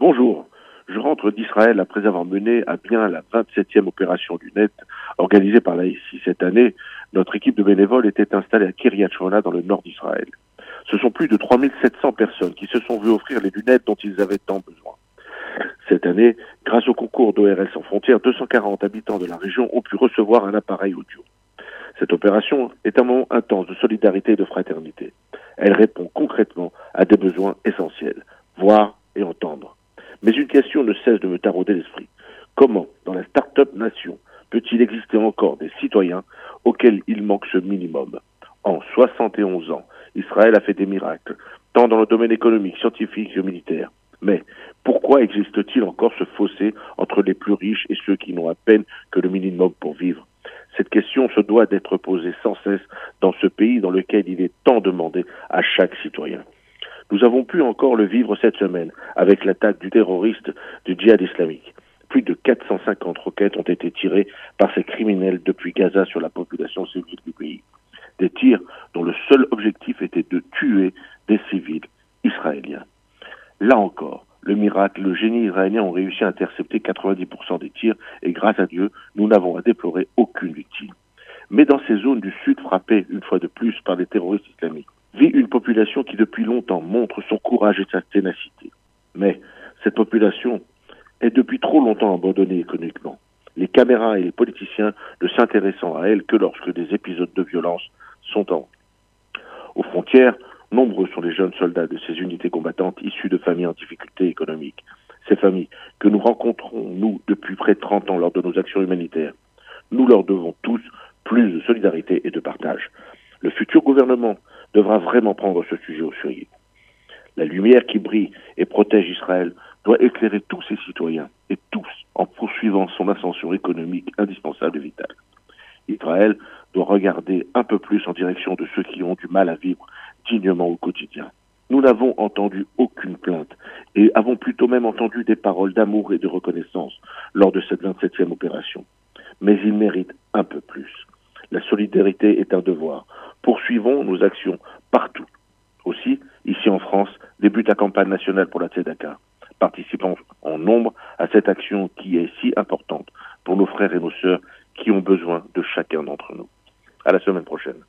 Bonjour. Je rentre d'Israël après avoir mené à bien la 27e opération du net organisée par l'AICI cette année. Notre équipe de bénévoles était installée à Kiryat Shmona dans le nord d'Israël. Ce sont plus de 3700 personnes qui se sont vues offrir les lunettes dont ils avaient tant besoin. Cette année, grâce au concours d'ORL sans frontières, 240 habitants de la région ont pu recevoir un appareil audio. Cette opération est un moment intense de solidarité et de fraternité. Elle répond concrètement à des besoins essentiels, voir et entendre. Mais une question ne cesse de me tarauder l'esprit. Comment, dans la start-up nation, peut-il exister encore des citoyens auxquels il manque ce minimum? En 71 ans, Israël a fait des miracles, tant dans le domaine économique, scientifique que militaire. Mais pourquoi existe-t-il encore ce fossé entre les plus riches et ceux qui n'ont à peine que le minimum pour vivre? Cette question se doit d'être posée sans cesse dans ce pays dans lequel il est tant demandé à chaque citoyen. Nous avons pu encore le vivre cette semaine avec l'attaque du terroriste du djihad islamique. Plus de 450 roquettes ont été tirées par ces criminels depuis Gaza sur la population civile du pays. Des tirs dont le seul objectif était de tuer des civils israéliens. Là encore, le miracle, le génie israélien ont réussi à intercepter 90% des tirs et grâce à Dieu, nous n'avons à déplorer aucune victime. Mais dans ces zones du sud frappées une fois de plus par des terroristes islamiques, population qui depuis longtemps montre son courage et sa ténacité. Mais cette population est depuis trop longtemps abandonnée économiquement. Les caméras et les politiciens ne s'intéressant à elle que lorsque des épisodes de violence sont en. Aux frontières, nombreux sont les jeunes soldats de ces unités combattantes issus de familles en difficulté économique. Ces familles que nous rencontrons, nous, depuis près de 30 ans lors de nos actions humanitaires. Nous leur devons tous plus de solidarité et de partage. Le futur gouvernement devra vraiment prendre ce sujet au sérieux. La lumière qui brille et protège Israël doit éclairer tous ses citoyens et tous en poursuivant son ascension économique indispensable et vitale. Israël doit regarder un peu plus en direction de ceux qui ont du mal à vivre dignement au quotidien. Nous n'avons entendu aucune plainte et avons plutôt même entendu des paroles d'amour et de reconnaissance lors de cette 27e opération. Mais ils méritent un peu plus. La solidarité est un devoir. Poursuivons nos actions partout. Aussi, ici en France, débute la campagne nationale pour la Tzedaka. Participons en nombre à cette action qui est si importante pour nos frères et nos sœurs qui ont besoin de chacun d'entre nous. À la semaine prochaine.